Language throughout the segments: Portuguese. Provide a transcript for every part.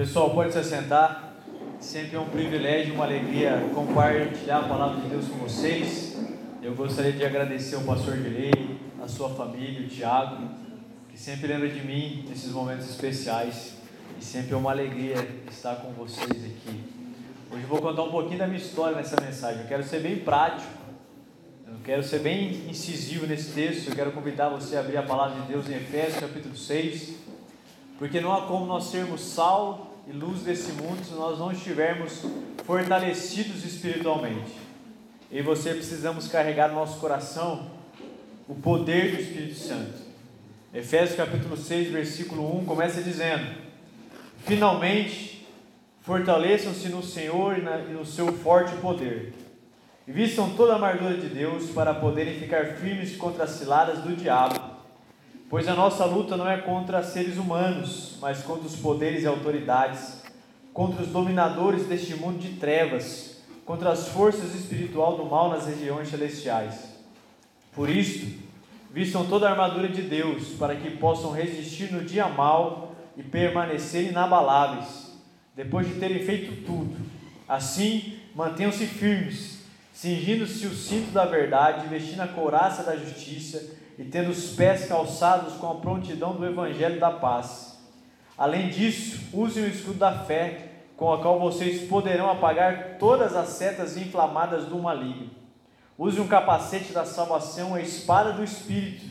Pessoal, pode se assentar. Sempre é um privilégio, uma alegria compartilhar a palavra de Deus com vocês. Eu gostaria de agradecer ao pastor Dilei, a sua família, o Tiago, que sempre lembra de mim nesses momentos especiais. E sempre é uma alegria estar com vocês aqui. Hoje eu vou contar um pouquinho da minha história nessa mensagem. Eu quero ser bem prático. Eu quero ser bem incisivo nesse texto. Eu quero convidar você a abrir a palavra de Deus em Efésios capítulo 6. Porque não há como nós sermos sal e luz desse mundo se nós não estivermos fortalecidos espiritualmente. E você precisamos carregar no nosso coração o poder do Espírito Santo. Efésios capítulo 6, versículo 1 começa dizendo: Finalmente, fortaleçam-se no Senhor e no seu forte poder. E vistam toda a amargura de Deus para poderem ficar firmes contra as ciladas do diabo Pois a nossa luta não é contra seres humanos, mas contra os poderes e autoridades, contra os dominadores deste mundo de trevas, contra as forças espiritual do mal nas regiões celestiais. Por isso, vistam toda a armadura de Deus, para que possam resistir no dia mal e permanecer inabaláveis, depois de terem feito tudo. Assim, mantenham-se firmes, cingindo-se o cinto da verdade, vestindo a couraça da justiça e tendo os pés calçados com a prontidão do Evangelho da paz. Além disso, usem o escudo da fé, com a qual vocês poderão apagar todas as setas inflamadas do maligno. Use um capacete da salvação, a espada do Espírito,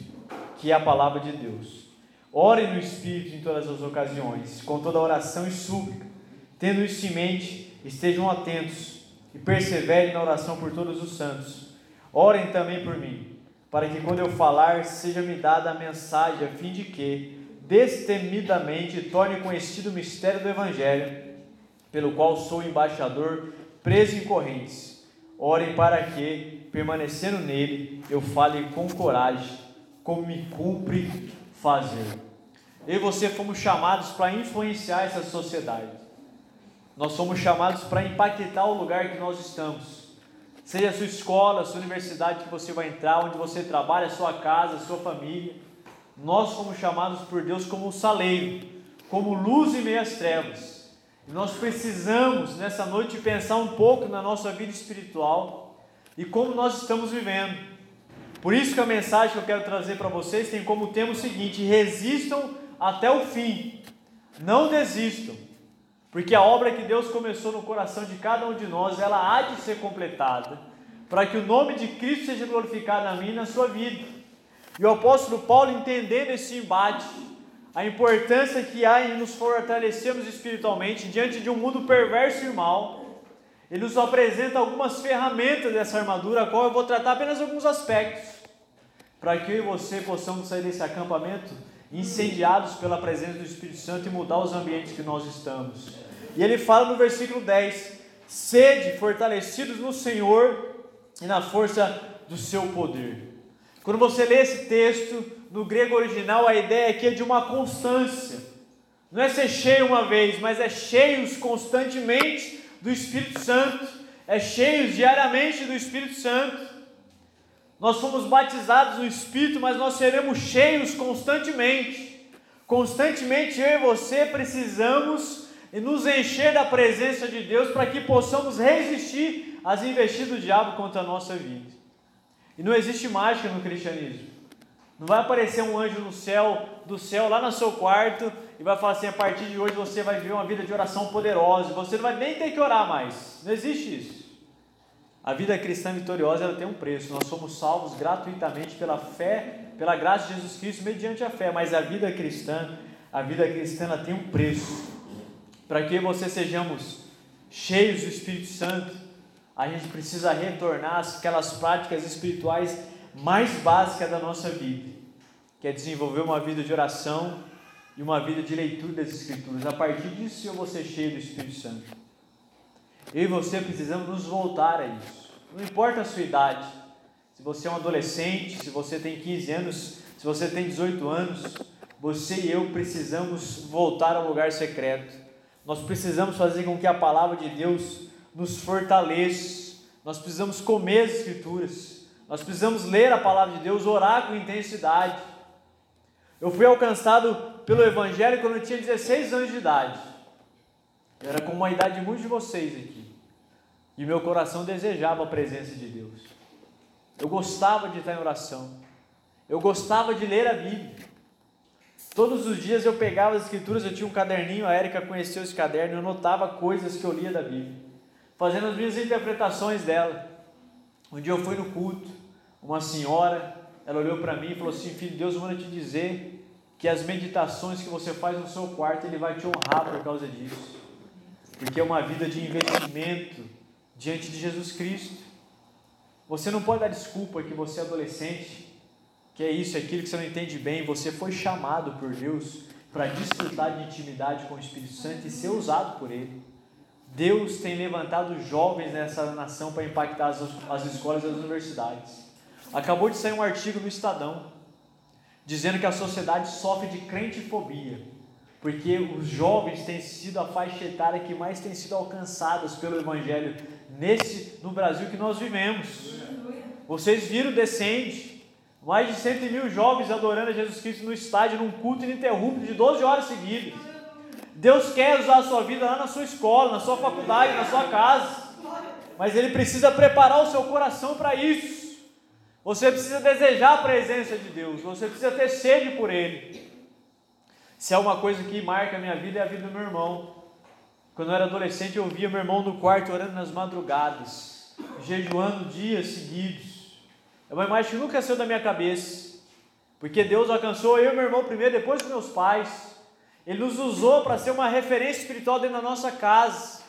que é a palavra de Deus. Orem no Espírito em todas as ocasiões, com toda oração e súplica. Tendo isso em mente, estejam atentos e perseverem na oração por todos os santos. Orem também por mim para que quando eu falar, seja-me dada a mensagem, a fim de que, destemidamente, torne conhecido o mistério do Evangelho, pelo qual sou embaixador, preso em correntes. Orem para que, permanecendo nele, eu fale com coragem, como me cumpre fazer. Eu e você fomos chamados para influenciar essa sociedade. Nós somos chamados para impactar o lugar que nós estamos. Seja a sua escola, a sua universidade que você vai entrar, onde você trabalha, a sua casa, a sua família. Nós somos chamados por Deus como um saleiro, como luz em meio às trevas. E nós precisamos nessa noite pensar um pouco na nossa vida espiritual e como nós estamos vivendo. Por isso que a mensagem que eu quero trazer para vocês tem como tema o seguinte: resistam até o fim. Não desistam. Porque a obra que Deus começou no coração de cada um de nós, ela há de ser completada, para que o nome de Cristo seja glorificado na minha e na sua vida. E o apóstolo Paulo, entendendo esse embate, a importância que há em nos fortalecermos espiritualmente diante de um mundo perverso e mal, ele nos apresenta algumas ferramentas dessa armadura, a qual eu vou tratar apenas alguns aspectos, para que eu e você possamos sair desse acampamento incendiados pela presença do Espírito Santo e mudar os ambientes que nós estamos. E ele fala no versículo 10: sede fortalecidos no Senhor e na força do seu poder. Quando você lê esse texto no grego original, a ideia aqui é de uma constância. Não é ser cheio uma vez, mas é cheios constantemente do Espírito Santo, é cheios diariamente do Espírito Santo. Nós fomos batizados no Espírito, mas nós seremos cheios constantemente. Constantemente eu e você precisamos nos encher da presença de Deus para que possamos resistir às investidas do diabo contra a nossa vida. E não existe mágica no cristianismo. Não vai aparecer um anjo no céu, do céu, lá no seu quarto, e vai falar assim: a partir de hoje você vai viver uma vida de oração poderosa, você não vai nem ter que orar mais. Não existe isso. A vida cristã vitoriosa ela tem um preço. Nós somos salvos gratuitamente pela fé, pela graça de Jesus Cristo, mediante a fé. Mas a vida cristã, a vida cristã ela tem um preço. Para que você sejamos cheios do Espírito Santo, a gente precisa retornar aquelas práticas espirituais mais básicas da nossa vida, que é desenvolver uma vida de oração e uma vida de leitura das Escrituras. A partir disso eu vou ser cheio do Espírito Santo. Eu e você precisamos nos voltar a isso. Não importa a sua idade. Se você é um adolescente, se você tem 15 anos, se você tem 18 anos, você e eu precisamos voltar ao lugar secreto. Nós precisamos fazer com que a palavra de Deus nos fortaleça. Nós precisamos comer as Escrituras. Nós precisamos ler a palavra de Deus, orar com intensidade. Eu fui alcançado pelo Evangelho quando eu tinha 16 anos de idade. Eu era como a idade de muitos de vocês aqui. E meu coração desejava a presença de Deus. Eu gostava de estar em oração. Eu gostava de ler a Bíblia. Todos os dias eu pegava as escrituras, eu tinha um caderninho, a Érica conheceu esse caderno, eu notava coisas que eu lia da Bíblia, fazendo as minhas interpretações dela. Um dia eu fui no culto, uma senhora, ela olhou para mim e falou assim: Filho, Deus manda te dizer que as meditações que você faz no seu quarto, Ele vai te honrar por causa disso, porque é uma vida de investimento diante de Jesus Cristo. Você não pode dar desculpa que você é adolescente, que é isso, é aquilo que você não entende bem. Você foi chamado por Deus para desfrutar de intimidade com o Espírito Santo e ser usado por Ele. Deus tem levantado jovens nessa nação para impactar as, as escolas e as universidades. Acabou de sair um artigo no Estadão dizendo que a sociedade sofre de crentefobia, porque os jovens têm sido a faixa etária que mais tem sido alcançadas pelo Evangelho nesse no Brasil que nós vivemos. Vocês viram Descende, mais de 100 mil jovens adorando a Jesus Cristo no estádio, num culto ininterrupto de 12 horas seguidas. Deus quer usar a sua vida lá na sua escola, na sua faculdade, na sua casa. Mas Ele precisa preparar o seu coração para isso. Você precisa desejar a presença de Deus. Você precisa ter sede por Ele. Se é uma coisa que marca a minha vida, é a vida do meu irmão. Quando eu era adolescente, eu via meu irmão no quarto orando nas madrugadas, jejuando dias seguidos. É uma imagem que nunca saiu da minha cabeça. Porque Deus alcançou eu e meu irmão primeiro, depois dos meus pais. Ele nos usou para ser uma referência espiritual dentro da nossa casa.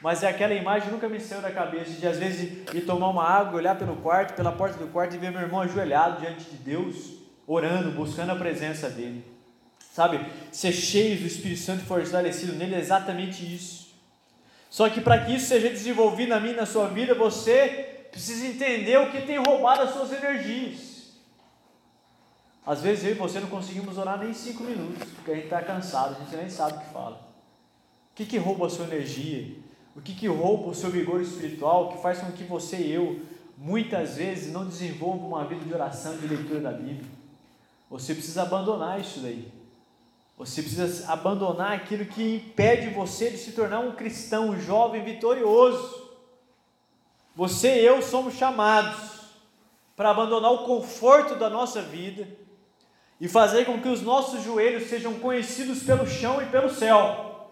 Mas é aquela imagem nunca me saiu da cabeça de às vezes ir tomar uma água, olhar pelo quarto, pela porta do quarto e ver meu irmão ajoelhado diante de Deus, orando, buscando a presença dele. Sabe, ser cheio do Espírito Santo e fortalecido nele é exatamente isso. Só que para que isso seja desenvolvido na e na sua vida, você precisa entender o que tem roubado as suas energias. Às vezes eu e você não conseguimos orar nem cinco minutos, porque a gente está cansado, a gente nem sabe o que fala. O que, que rouba a sua energia? O que, que rouba o seu vigor espiritual, que faz com que você e eu, muitas vezes, não desenvolvam uma vida de oração, de leitura da Bíblia? Você precisa abandonar isso daí. Você precisa abandonar aquilo que impede você de se tornar um cristão, jovem vitorioso. Você e eu somos chamados para abandonar o conforto da nossa vida e fazer com que os nossos joelhos sejam conhecidos pelo chão e pelo céu.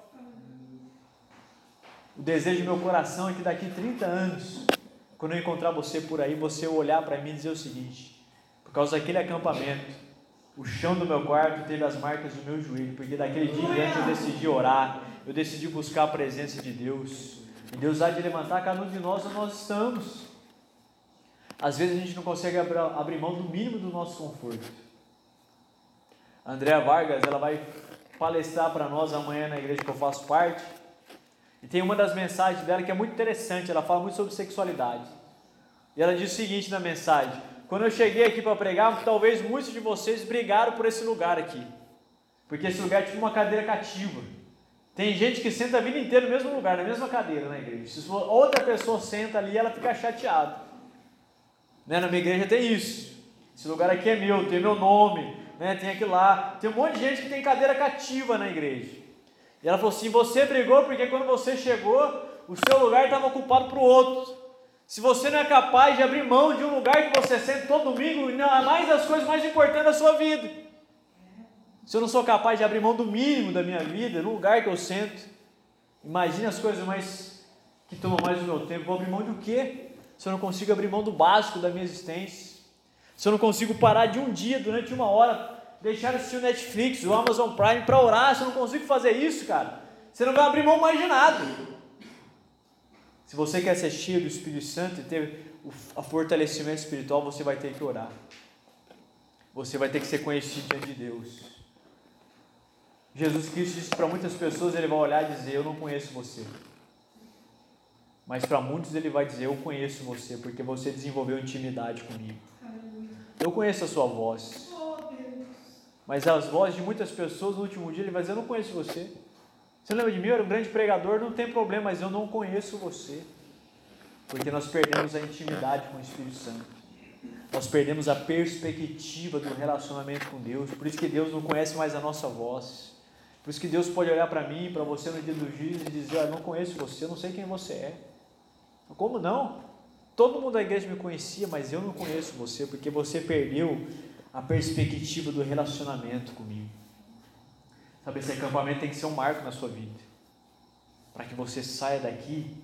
O desejo do meu coração é que daqui 30 anos, quando eu encontrar você por aí, você olhar para mim e dizer o seguinte: por causa daquele acampamento, o chão do meu quarto teve as marcas do meu joelho, porque daquele dia em diante eu decidi orar, eu decidi buscar a presença de Deus. E Deus há de levantar cada um de nós onde nós estamos. Às vezes a gente não consegue abrir mão do mínimo do nosso conforto. A Andrea Vargas, ela vai palestrar para nós amanhã na igreja que eu faço parte. E tem uma das mensagens dela que é muito interessante, ela fala muito sobre sexualidade. E ela diz o seguinte na mensagem: Quando eu cheguei aqui para pregar, talvez muitos de vocês brigaram por esse lugar aqui. Porque esse lugar é tipo uma cadeira cativa. Tem gente que senta a vida inteira no mesmo lugar, na mesma cadeira na igreja. Se outra pessoa senta ali, ela fica chateada. Né? Na minha igreja tem isso. Esse lugar aqui é meu, tem meu nome, né? tem aquilo lá. Tem um monte de gente que tem cadeira cativa na igreja. E ela falou assim: você brigou porque quando você chegou, o seu lugar estava ocupado para o outro. Se você não é capaz de abrir mão de um lugar que você sente todo domingo, não é mais as coisas mais importantes da sua vida. Se eu não sou capaz de abrir mão do mínimo da minha vida, no lugar que eu sento, imagine as coisas mais que tomam mais do meu tempo. Vou abrir mão do quê? Se eu não consigo abrir mão do básico da minha existência. Se eu não consigo parar de um dia, durante uma hora, deixar de assistir o Netflix, o Amazon Prime para orar, se eu não consigo fazer isso, cara, você não vai abrir mão mais de nada. Se você quer ser cheio do Espírito Santo e ter o fortalecimento espiritual, você vai ter que orar. Você vai ter que ser conhecido diante de Deus. Jesus Cristo disse para muitas pessoas, ele vai olhar e dizer: Eu não conheço você. Mas para muitos ele vai dizer: Eu conheço você, porque você desenvolveu intimidade comigo. Eu conheço a sua voz. Mas as vozes de muitas pessoas no último dia, ele vai dizer: Eu não conheço você. Você lembra de mim? Eu era um grande pregador, não tem problema, mas eu não conheço você. Porque nós perdemos a intimidade com o Espírito Santo. Nós perdemos a perspectiva do relacionamento com Deus. Por isso que Deus não conhece mais a nossa voz. Por isso que Deus pode olhar para mim, para você no dia do juízo e dizer: Eu não conheço você, eu não sei quem você é. Como não? Todo mundo da igreja me conhecia, mas eu não conheço você porque você perdeu a perspectiva do relacionamento comigo. Sabe, esse acampamento tem que ser um marco na sua vida. Para que você saia daqui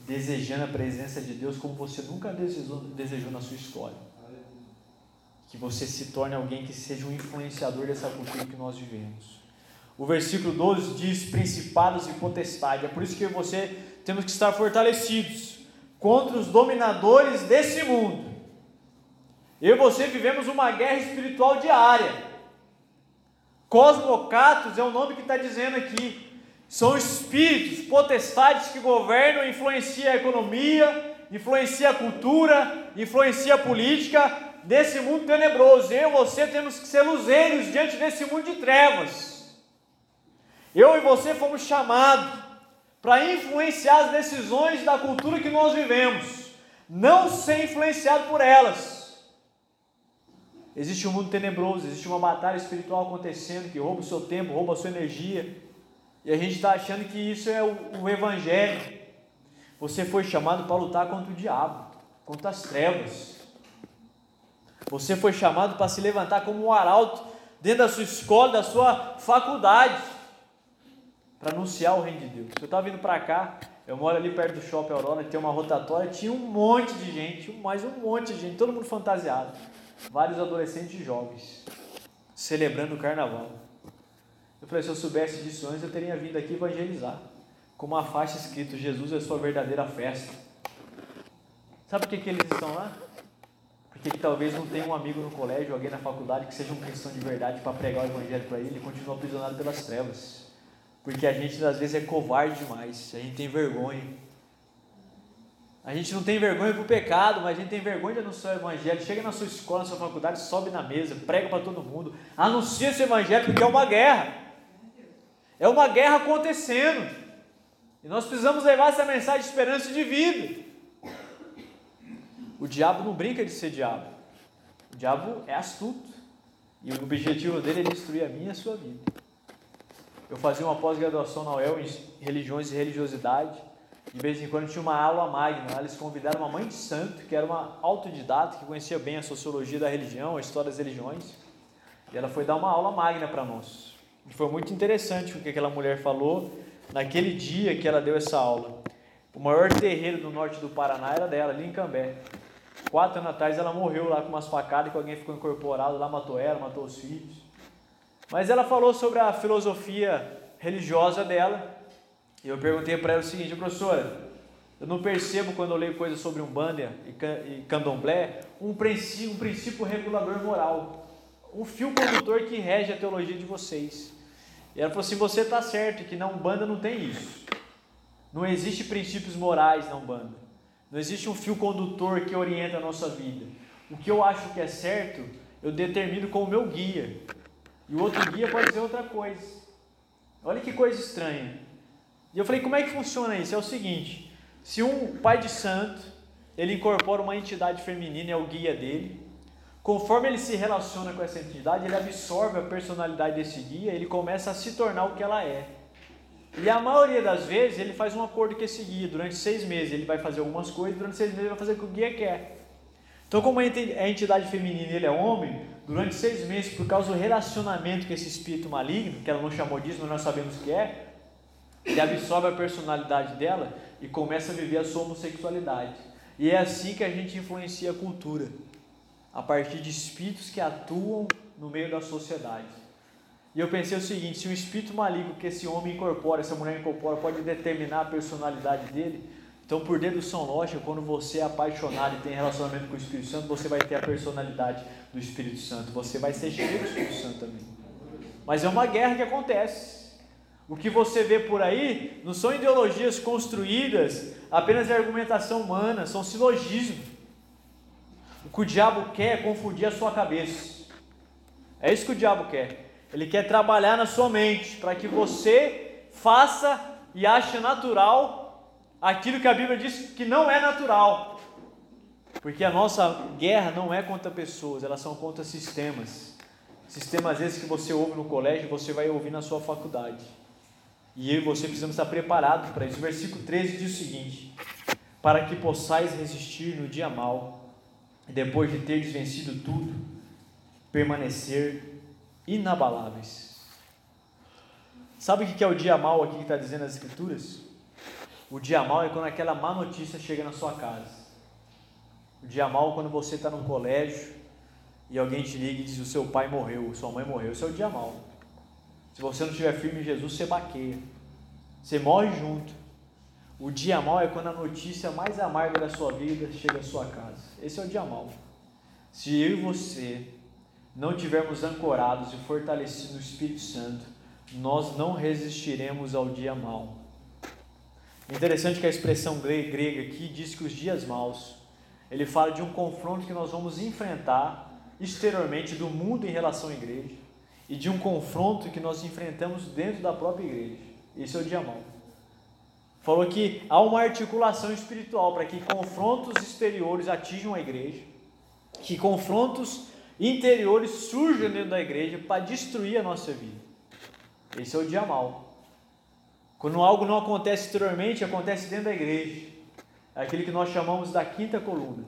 desejando a presença de Deus como você nunca desejou, desejou na sua história. Que você se torne alguém que seja um influenciador dessa cultura que nós vivemos. O versículo 12 diz: Principados e potestade. É por isso que você temos que estar fortalecidos contra os dominadores desse mundo. Eu e você vivemos uma guerra espiritual diária. Cosmocatos é o nome que está dizendo aqui. São espíritos, potestades que governam, influenciam a economia, influenciam a cultura, influenciam a política desse mundo tenebroso. Eu e você temos que ser luzeiros diante desse mundo de trevas. Eu e você fomos chamados para influenciar as decisões da cultura que nós vivemos, não ser influenciado por elas. Existe um mundo tenebroso, existe uma batalha espiritual acontecendo que rouba o seu tempo, rouba a sua energia, e a gente está achando que isso é o, o Evangelho. Você foi chamado para lutar contra o diabo, contra as trevas. Você foi chamado para se levantar como um arauto dentro da sua escola, da sua faculdade para anunciar o reino de Deus. Eu estava vindo para cá, eu moro ali perto do Shopping Aurora, tem uma rotatória, tinha um monte de gente, mais um monte de gente, todo mundo fantasiado. Vários adolescentes jovens, celebrando o carnaval. Eu falei, se eu soubesse disso antes, eu teria vindo aqui evangelizar, com uma faixa escrito, Jesus é sua verdadeira festa. Sabe por que, que eles estão lá? Porque ele talvez não tenha um amigo no colégio, alguém na faculdade que seja um cristão de verdade para pregar o evangelho para ele e continua aprisionado pelas trevas. Porque a gente às vezes é covarde demais, a gente tem vergonha. A gente não tem vergonha para o pecado, mas a gente tem vergonha de anunciar o Evangelho. Chega na sua escola, na sua faculdade, sobe na mesa, prega para todo mundo, anuncia esse Evangelho, porque é uma guerra. É uma guerra acontecendo. E nós precisamos levar essa mensagem de esperança e de vida. O diabo não brinca de ser diabo. O diabo é astuto. E o objetivo dele é destruir a minha e a sua vida. Eu fazia uma pós-graduação na UEL em religiões e religiosidade. De vez em quando tinha uma aula magna. Eles convidaram uma mãe de santo, que era uma autodidata, que conhecia bem a sociologia da religião, a história das religiões. E ela foi dar uma aula magna para nós. E foi muito interessante o que aquela mulher falou naquele dia que ela deu essa aula. O maior terreiro do norte do Paraná era dela, ali em Cambé. Quatro anos atrás ela morreu lá com umas facadas que alguém ficou incorporado lá, matou ela, matou os filhos. Mas ela falou sobre a filosofia religiosa dela. E eu perguntei para ela o seguinte, professora, eu não percebo quando eu leio coisas sobre Umbanda e Candomblé um princípio, um princípio regulador moral, um fio condutor que rege a teologia de vocês. E ela falou assim: você está certo que na Umbanda não tem isso. Não existe princípios morais na Umbanda. Não existe um fio condutor que orienta a nossa vida. O que eu acho que é certo, eu determino com o meu guia. E o outro guia pode ser outra coisa. Olha que coisa estranha. E eu falei, como é que funciona isso? É o seguinte, se um pai de santo, ele incorpora uma entidade feminina, é o guia dele, conforme ele se relaciona com essa entidade, ele absorve a personalidade desse guia, ele começa a se tornar o que ela é. E a maioria das vezes ele faz um acordo com esse guia. Durante seis meses ele vai fazer algumas coisas, durante seis meses ele vai fazer o que o guia quer. Então, como a entidade feminina ele é homem, durante seis meses, por causa do relacionamento com esse espírito maligno, que ela não chamou disso, mas nós sabemos que é, ele absorve a personalidade dela e começa a viver a sua homossexualidade. E é assim que a gente influencia a cultura, a partir de espíritos que atuam no meio da sociedade. E eu pensei o seguinte: se o espírito maligno que esse homem incorpora, essa mulher incorpora, pode determinar a personalidade dele, então, por dedução lógica, quando você é apaixonado e tem relacionamento com o Espírito Santo, você vai ter a personalidade do Espírito Santo. Você vai ser cheio do Espírito Santo também. Mas é uma guerra que acontece. O que você vê por aí não são ideologias construídas apenas de argumentação humana, são silogismos. O que o diabo quer é confundir a sua cabeça. É isso que o diabo quer. Ele quer trabalhar na sua mente para que você faça e ache natural aquilo que a Bíblia diz que não é natural. Porque a nossa guerra não é contra pessoas, elas são contra sistemas. Sistemas esses que você ouve no colégio, você vai ouvir na sua faculdade. E eu e você precisamos estar preparados para isso. O versículo 13 diz o seguinte: Para que possais resistir no dia mal, e depois de teres vencido tudo, permanecer inabaláveis. Sabe o que é o dia mal aqui que está dizendo as Escrituras? O dia mal é quando aquela má notícia chega na sua casa. O dia mal é quando você está num colégio e alguém te liga e diz: O seu pai morreu, sua mãe morreu. Esse é o dia mal. Se você não estiver firme em Jesus, você baqueia. Você morre junto. O dia mal é quando a notícia mais amarga da sua vida chega à sua casa. Esse é o dia mal. Se eu e você não tivermos ancorados e fortalecidos no Espírito Santo, nós não resistiremos ao dia mal. Interessante que a expressão grega aqui diz que os dias maus, ele fala de um confronto que nós vamos enfrentar exteriormente do mundo em relação à igreja e de um confronto que nós enfrentamos dentro da própria igreja. Esse é o dia mal. Falou que há uma articulação espiritual para que confrontos exteriores atinjam a igreja, que confrontos interiores surjam dentro da igreja para destruir a nossa vida. Esse é o dia mal. Quando algo não acontece exteriormente, acontece dentro da igreja. É aquele que nós chamamos da quinta coluna.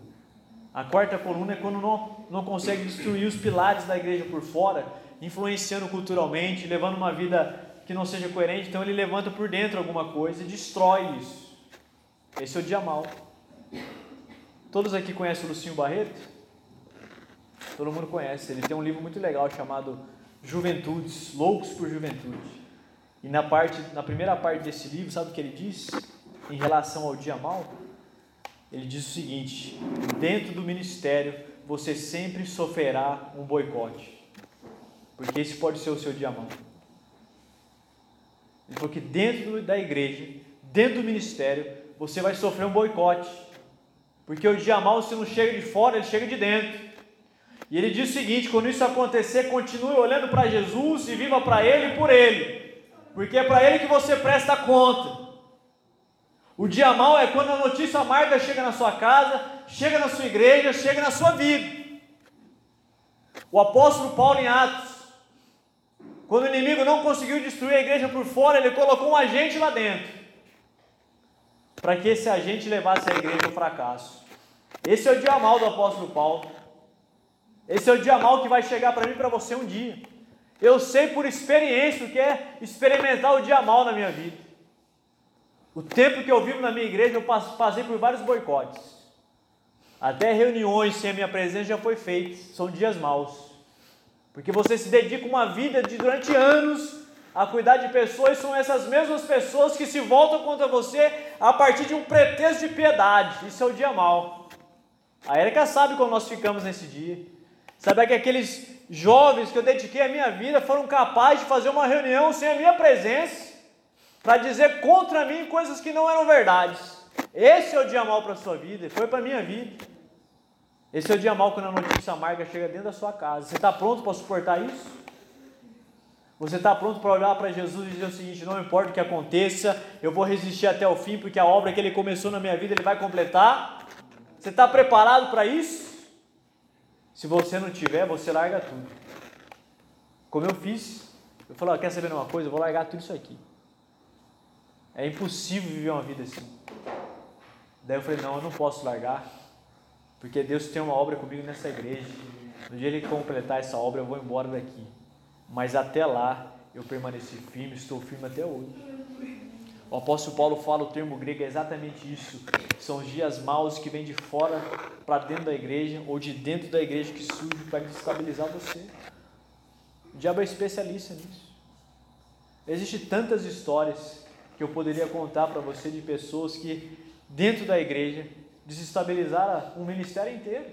A quarta coluna é quando não, não consegue destruir os pilares da igreja por fora, influenciando culturalmente, levando uma vida que não seja coerente, então ele levanta por dentro alguma coisa e destrói isso. Esse é o dia mal. Todos aqui conhecem o Lucinho Barreto? Todo mundo conhece. Ele tem um livro muito legal chamado Juventudes, Loucos por Juventude. E na parte, na primeira parte desse livro, sabe o que ele diz em relação ao dia mal? Ele diz o seguinte: dentro do ministério você sempre sofrerá um boicote, porque esse pode ser o seu dia mal. Ele falou que dentro da igreja, dentro do ministério, você vai sofrer um boicote. Porque o dia mal, se não chega de fora, ele chega de dentro. E ele diz o seguinte: quando isso acontecer, continue olhando para Jesus e viva para Ele e por Ele. Porque é para Ele que você presta conta. O dia mal é quando a notícia amarga chega na sua casa, chega na sua igreja, chega na sua vida. O apóstolo Paulo em Atos, quando o inimigo não conseguiu destruir a igreja por fora, ele colocou um agente lá dentro. Para que esse agente levasse a igreja ao fracasso. Esse é o dia mal do apóstolo Paulo. Esse é o dia mal que vai chegar para mim e para você um dia. Eu sei por experiência o que é experimentar o dia mal na minha vida. O tempo que eu vivo na minha igreja, eu passei por vários boicotes. Até reuniões sem a minha presença já foi feito. São dias maus. Porque você se dedica uma vida de durante anos a cuidar de pessoas, são essas mesmas pessoas que se voltam contra você a partir de um pretexto de piedade. Isso é o dia mal. A Erika sabe como nós ficamos nesse dia. Sabe que aqueles jovens que eu dediquei a minha vida foram capazes de fazer uma reunião sem a minha presença para dizer contra mim coisas que não eram verdades. Esse é o dia mal para a sua vida, foi para a minha vida. Esse é o dia mal quando a notícia amarga chega dentro da sua casa. Você está pronto para suportar isso? Você está pronto para olhar para Jesus e dizer o seguinte: não importa o que aconteça, eu vou resistir até o fim, porque a obra que ele começou na minha vida ele vai completar? Você está preparado para isso? Se você não tiver, você larga tudo. Como eu fiz, eu falei: quer saber uma coisa? Eu vou largar tudo isso aqui. É impossível viver uma vida assim. Daí eu falei: não, eu não posso largar. Porque Deus tem uma obra comigo nessa igreja. No dia que completar essa obra, eu vou embora daqui. Mas até lá, eu permaneci firme, estou firme até hoje. O apóstolo Paulo fala o termo grego é exatamente isso. São os dias maus que vêm de fora para dentro da igreja, ou de dentro da igreja que surge para desestabilizar você. O diabo é especialista nisso. Existem tantas histórias que eu poderia contar para você de pessoas que, dentro da igreja, desestabilizar um ministério inteiro.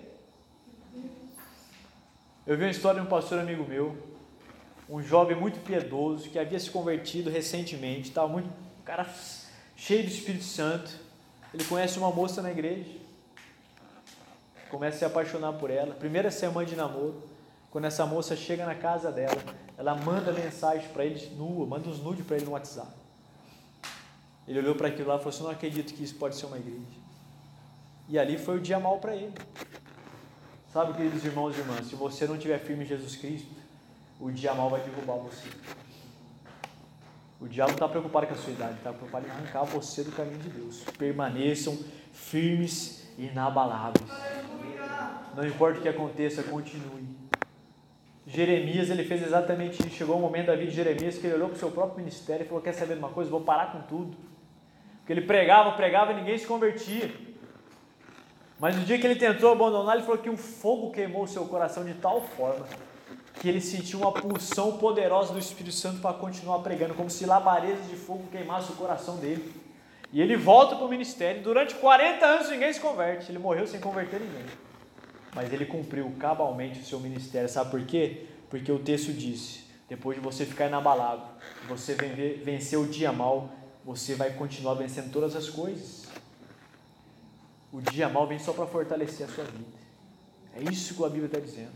Eu vi uma história de um pastor amigo meu, um jovem muito piedoso que havia se convertido recentemente, estava muito, cara cheio do Espírito Santo. Ele conhece uma moça na igreja, começa a se apaixonar por ela. Primeira semana de namoro, quando essa moça chega na casa dela, ela manda mensagem para ele nua, manda uns nudes para ele no WhatsApp. Ele olhou para aquilo lá e falou assim: Não acredito que isso pode ser uma igreja. E ali foi o dia mal para ele. Sabe, queridos irmãos e irmãs, se você não estiver firme em Jesus Cristo, o dia mal vai derrubar você. O diabo não está preocupado com a sua idade, está preocupado em arrancar você do caminho de Deus. Permaneçam firmes e inabaláveis. Não importa o que aconteça, continue. Jeremias ele fez exatamente isso. Chegou um momento da vida de Jeremias que ele olhou para o seu próprio ministério e falou: Quer saber de uma coisa? Vou parar com tudo. Porque ele pregava, pregava e ninguém se convertia. Mas no dia que ele tentou abandonar, ele falou que um fogo queimou seu coração de tal forma que ele sentiu uma pulsão poderosa do Espírito Santo para continuar pregando, como se labaredas de fogo queimassem o coração dele. E ele volta para o ministério. Durante 40 anos ninguém se converte. Ele morreu sem converter ninguém. Mas ele cumpriu cabalmente o seu ministério. Sabe por quê? Porque o texto disse: depois de você ficar inabalável, você vencer o dia mal, você vai continuar vencendo todas as coisas. O dia mal vem só para fortalecer a sua vida. É isso que a Bíblia está dizendo.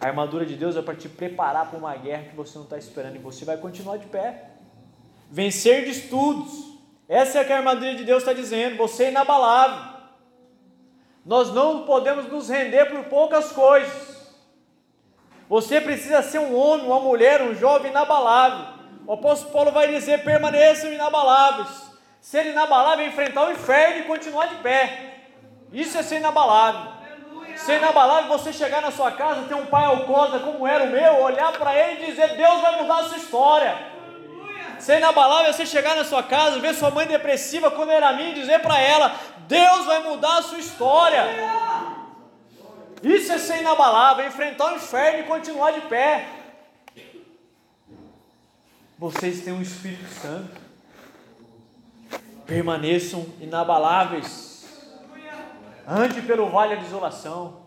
A armadura de Deus é para te preparar para uma guerra que você não está esperando e você vai continuar de pé. Vencer de estudos. Essa é a que a armadura de Deus está dizendo. Você é inabalável. Nós não podemos nos render por poucas coisas. Você precisa ser um homem, uma mulher, um jovem inabalável. O apóstolo Paulo vai dizer: permaneçam inabaláveis. Ser inabalável é enfrentar o inferno e continuar de pé. Isso é ser inabalável. Ser inabalável é você chegar na sua casa, ter um pai alcoólatra como era o meu, olhar para ele e dizer: Deus vai mudar a sua história. Ser inabalável é você chegar na sua casa, ver sua mãe depressiva quando era minha e dizer para ela: Deus vai mudar a sua história. Isso é ser inabalável, é enfrentar o inferno e continuar de pé. Vocês têm um Espírito Santo. Permaneçam inabaláveis ande pelo vale de isolação.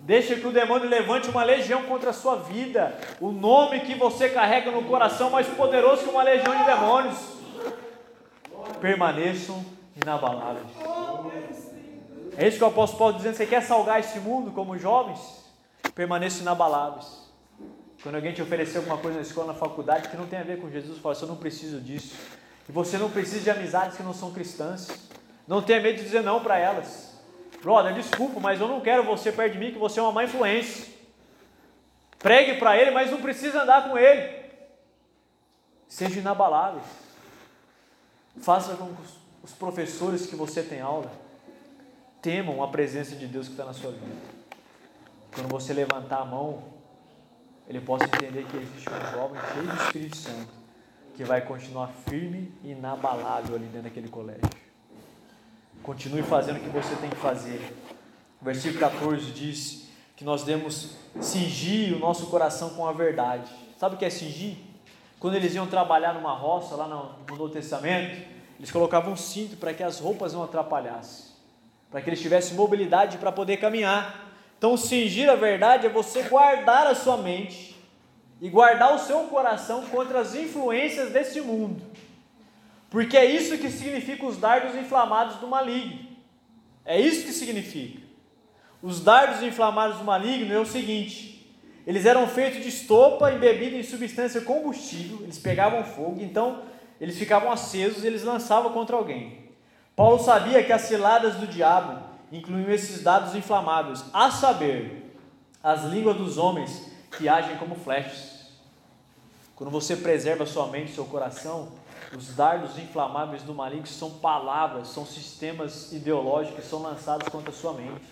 Deixa que o demônio levante uma legião contra a sua vida. O nome que você carrega no coração mais poderoso que uma legião de demônios. Permaneçam inabaláveis. É isso que o apóstolo Paulo dizendo. Você quer salgar esse mundo como jovens? Permaneçam inabaláveis. Quando alguém te oferecer alguma coisa na escola, na faculdade, que não tem a ver com Jesus, fala, eu não preciso disso. E você não precisa de amizades que não são cristãs. Não tenha medo de dizer não para elas. Brother, desculpa, mas eu não quero você perto de mim, que você é uma má influência. Pregue para ele, mas não precisa andar com ele. Seja inabalável. Faça com que os professores que você tem aula temam a presença de Deus que está na sua vida. Quando você levantar a mão, ele possa entender que existe um jovem cheio do Espírito Santo que vai continuar firme e inabalável ali dentro daquele colégio. Continue fazendo o que você tem que fazer. O versículo 14 diz que nós devemos cingir o nosso coração com a verdade. Sabe o que é cingir? Quando eles iam trabalhar numa roça, lá no Novo Testamento, eles colocavam um cinto para que as roupas não atrapalhassem, para que eles tivessem mobilidade para poder caminhar. Então, cingir a verdade é você guardar a sua mente e guardar o seu coração contra as influências desse mundo. Porque é isso que significa os dardos inflamados do maligno. É isso que significa. Os dardos inflamados do maligno é o seguinte: eles eram feitos de estopa embebido em substância combustível, eles pegavam fogo, então eles ficavam acesos e eles lançavam contra alguém. Paulo sabia que as ciladas do diabo incluíam esses dardos inflamáveis, a saber, as línguas dos homens que agem como flechas. Quando você preserva sua mente, seu coração, os dardos inflamáveis do maligno são palavras, são sistemas ideológicos que são lançados contra a sua mente.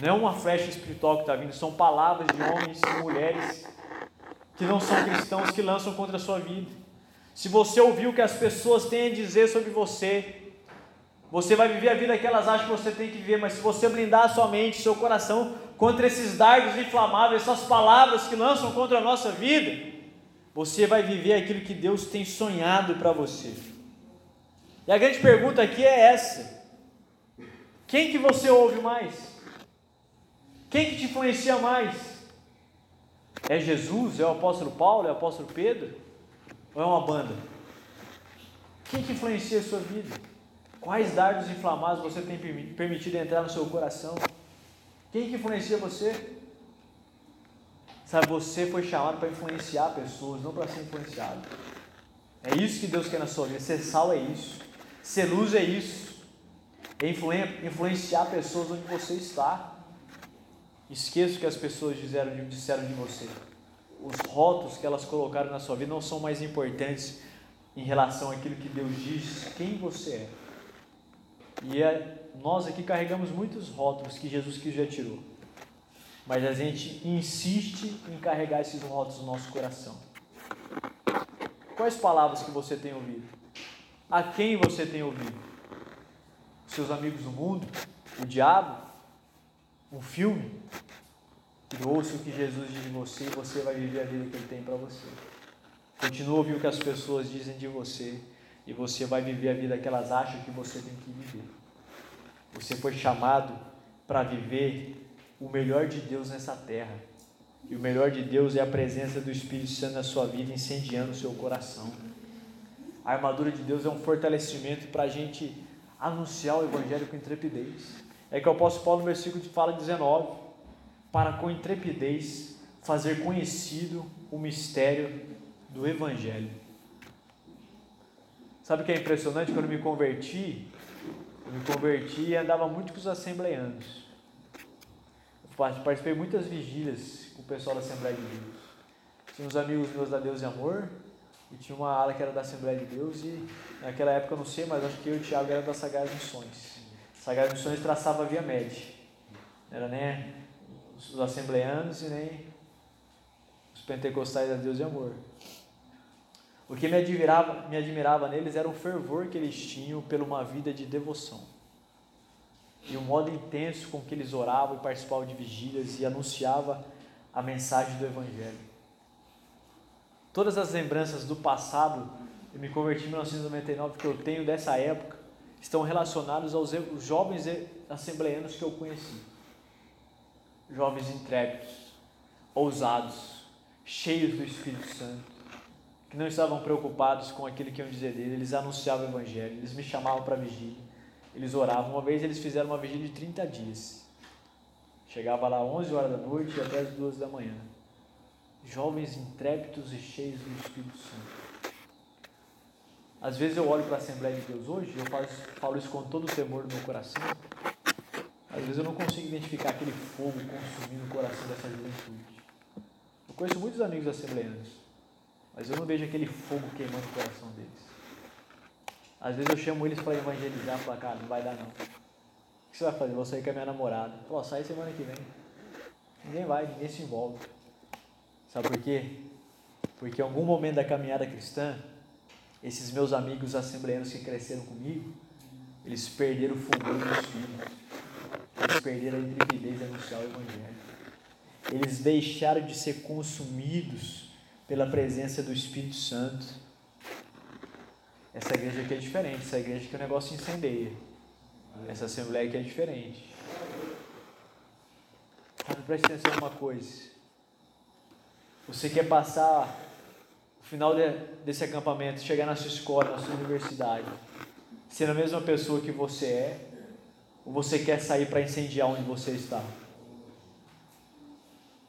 Não é uma flecha espiritual que está vindo, são palavras de homens e mulheres que não são cristãos que lançam contra a sua vida. Se você ouvir o que as pessoas têm a dizer sobre você, você vai viver a vida que elas acham que você tem que viver, mas se você blindar a sua mente, seu coração contra esses dardos inflamáveis, essas palavras que lançam contra a nossa vida, você vai viver aquilo que Deus tem sonhado para você. E a grande pergunta aqui é essa: quem que você ouve mais? Quem que te influencia mais? É Jesus? É o apóstolo Paulo? É o apóstolo Pedro? Ou é uma banda? Quem que influencia a sua vida? Quais dardos inflamados você tem permitido entrar no seu coração? Quem que influencia você? Sabe, você foi chamado para influenciar pessoas, não para ser influenciado. É isso que Deus quer na sua vida. Ser sal é isso. Ser luz é isso. É influenciar pessoas onde você está. Esqueça o que as pessoas disseram de, disseram de você. os rótulos que elas colocaram na sua vida não são mais importantes em relação àquilo que Deus diz, quem você é. E é, nós aqui carregamos muitos rótulos que Jesus Cristo já tirou. Mas a gente insiste em carregar esses rótulos no nosso coração. Quais palavras que você tem ouvido? A quem você tem ouvido? Seus amigos do mundo? O diabo? Um filme? E ouça o que Jesus diz de você e você vai viver a vida que Ele tem para você. Continua ouvir o que as pessoas dizem de você e você vai viver a vida que elas acham que você tem que viver. Você foi chamado para viver o melhor de Deus nessa terra. E o melhor de Deus é a presença do Espírito Santo na sua vida, incendiando o seu coração. A armadura de Deus é um fortalecimento para a gente anunciar o Evangelho com intrepidez. É que o apóstolo Paulo no versículo fala 19, para com intrepidez fazer conhecido o mistério do Evangelho. Sabe o que é impressionante? Quando eu me converti, eu me converti e andava muito com os assembleanos. Participei muitas vigílias com o pessoal da Assembleia de Deus. Tinha uns amigos meus da Deus e Amor, e tinha uma ala que era da Assembleia de Deus, e naquela época eu não sei, mas acho que eu e o Tiago era das Sagradas Missões. Sagradas Missões traçava a via. Não era nem os assembleanos e nem os pentecostais da Deus e Amor. O que me admirava, me admirava neles era o fervor que eles tinham pela uma vida de devoção. E o modo intenso com que eles oravam e participavam de vigílias e anunciavam a mensagem do Evangelho. Todas as lembranças do passado, eu me converti em 1999, que eu tenho dessa época, estão relacionadas aos jovens assembleanos que eu conheci. Jovens intrépidos, ousados, cheios do Espírito Santo que não estavam preocupados com aquilo que iam dizer dele, eles anunciavam o Evangelho, eles me chamavam para vigília, eles oravam. Uma vez eles fizeram uma vigília de 30 dias. Chegava lá 11 horas da noite e até as 2 da manhã. Jovens intrépidos e cheios do Espírito Santo. Às vezes eu olho para a Assembleia de Deus hoje, eu falo, falo isso com todo o temor no meu coração. Às vezes eu não consigo identificar aquele fogo consumindo o coração dessa juventude. Eu conheço muitos amigos assembleanos mas eu não vejo aquele fogo queimando o coração deles. Às vezes eu chamo eles para evangelizar, falar, cara, não vai dar não. O que você vai fazer? Vou sair com a minha namorada. Falou, sai semana que vem. Ninguém vai, ninguém se envolve. Sabe por quê? Porque em algum momento da caminhada cristã, esses meus amigos assembleanos que cresceram comigo, eles perderam o fulgor dos filhos. Eles perderam a intrepidez de anunciar o Evangelho. Eles deixaram de ser consumidos pela presença do Espírito Santo. Essa igreja aqui é diferente, essa igreja que o negócio incendeia. Essa assembleia aqui é diferente. Sabe, preste atenção uma coisa. Você quer passar o final de, desse acampamento, chegar na sua escola, na sua universidade, sendo a mesma pessoa que você é, ou você quer sair para incendiar onde você está?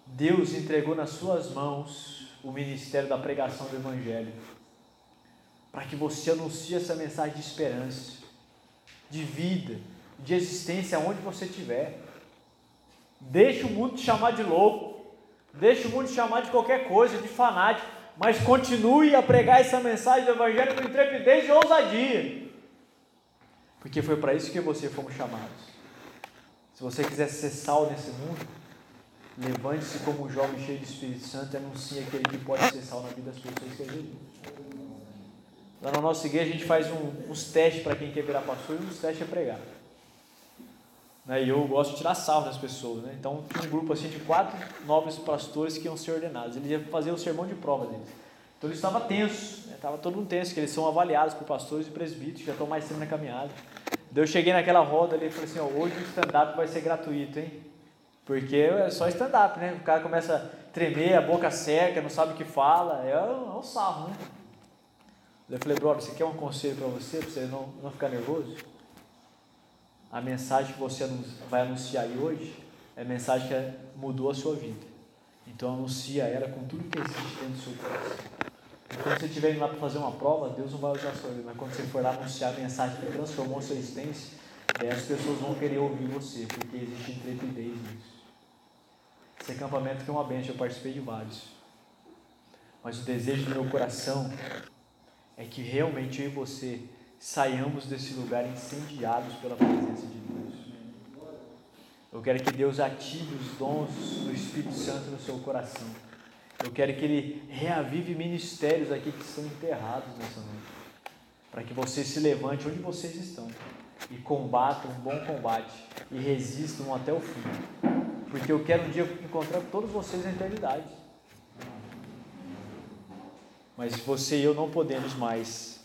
Deus entregou nas suas mãos o ministério da pregação do Evangelho, para que você anuncie essa mensagem de esperança, de vida, de existência onde você estiver. Deixe o mundo te chamar de louco, deixe o mundo te chamar de qualquer coisa, de fanático, mas continue a pregar essa mensagem do Evangelho com intrepidez e ousadia, porque foi para isso que você fomos chamados. Se você quiser ser sal nesse mundo, Levante-se como um jovem cheio de Espírito Santo e anuncie aquele que pode ser sal na vida das pessoas que é Jesus. Lá na nossa igreja a gente faz um, uns testes para quem quer virar pastor e um dos testes é pregar. Né? E eu gosto de tirar sal das pessoas. Né? Então tinha um grupo assim de quatro novos pastores que iam ser ordenados. Eles iam fazer o sermão de prova deles. Então eles estavam tensos, estava né? todo mundo tenso, que eles são avaliados por pastores e presbíteros, já estão mais tempo na caminhada. Daí eu cheguei naquela roda ali e falei assim, ó, hoje o stand-up vai ser gratuito, hein? Porque é só stand-up, né? O cara começa a tremer, a boca seca, não sabe o que fala, é um, é um sarro, né? Eu falei, brother, você quer um conselho para você, para você não, não ficar nervoso? A mensagem que você vai anunciar aí hoje é a mensagem que mudou a sua vida. Então anuncia ela com tudo que existe dentro do seu coração. Quando você estiver indo lá para fazer uma prova, Deus não vai usar a sua vida, mas quando você for lá anunciar a mensagem que transformou a sua existência, as pessoas vão querer ouvir você, porque existe intrepidez nisso. Esse acampamento foi uma bênção, eu participei de vários. Mas o desejo do meu coração é que realmente eu e você saiamos desse lugar incendiados pela presença de Deus. Eu quero que Deus ative os dons do Espírito Santo no seu coração. Eu quero que Ele reavive ministérios aqui que estão enterrados nessa noite. Para que você se levante onde vocês estão e combatam um bom combate e resistam até o fim. Porque eu quero um dia encontrar todos vocês na eternidade. Mas você e eu não podemos mais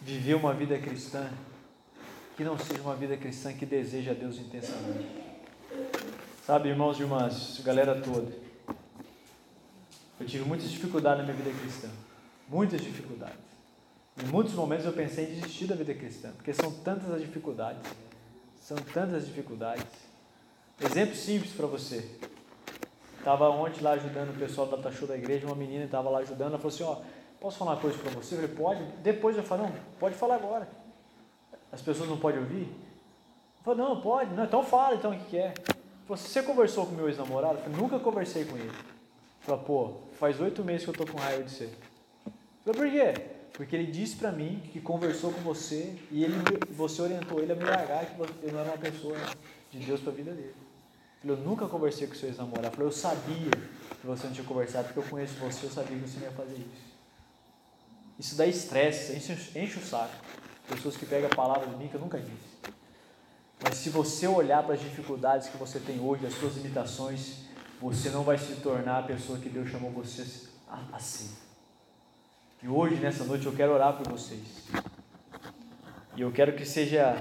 viver uma vida cristã que não seja uma vida cristã que deseja a Deus intensamente. Sabe, irmãos e irmãs, galera toda, eu tive muitas dificuldades na minha vida cristã. Muitas dificuldades. Em muitos momentos eu pensei em desistir da vida cristã, porque são tantas as dificuldades. São tantas as dificuldades. Exemplo simples para você. Estava ontem lá ajudando o pessoal da Tachô da igreja, uma menina estava lá ajudando, ela falou assim, ó, posso falar uma coisa para você? Eu falei, pode. Depois eu falei, não, pode falar agora. As pessoas não podem ouvir? Eu falei, não, pode. Não, então fala então o que, que é. Falei, você conversou com meu ex-namorado? Eu falei, nunca conversei com ele. Falei, pô, faz oito meses que eu tô com raiva de você. Eu falei, por quê? Porque ele disse para mim que conversou com você e ele, você orientou ele a me largar, que eu não era uma pessoa de Deus para a vida dele. Eu nunca conversei com seu ex-namorado. Eu falei, eu sabia que você não tinha conversado, porque eu conheço você, eu sabia que você não ia fazer isso. Isso dá estresse, enche, enche o saco. Pessoas que pegam a palavra de mim que eu nunca disse. Mas se você olhar para as dificuldades que você tem hoje, as suas limitações, você não vai se tornar a pessoa que Deus chamou você assim. E hoje, nessa noite, eu quero orar por vocês. E eu quero que seja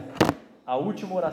a última oração.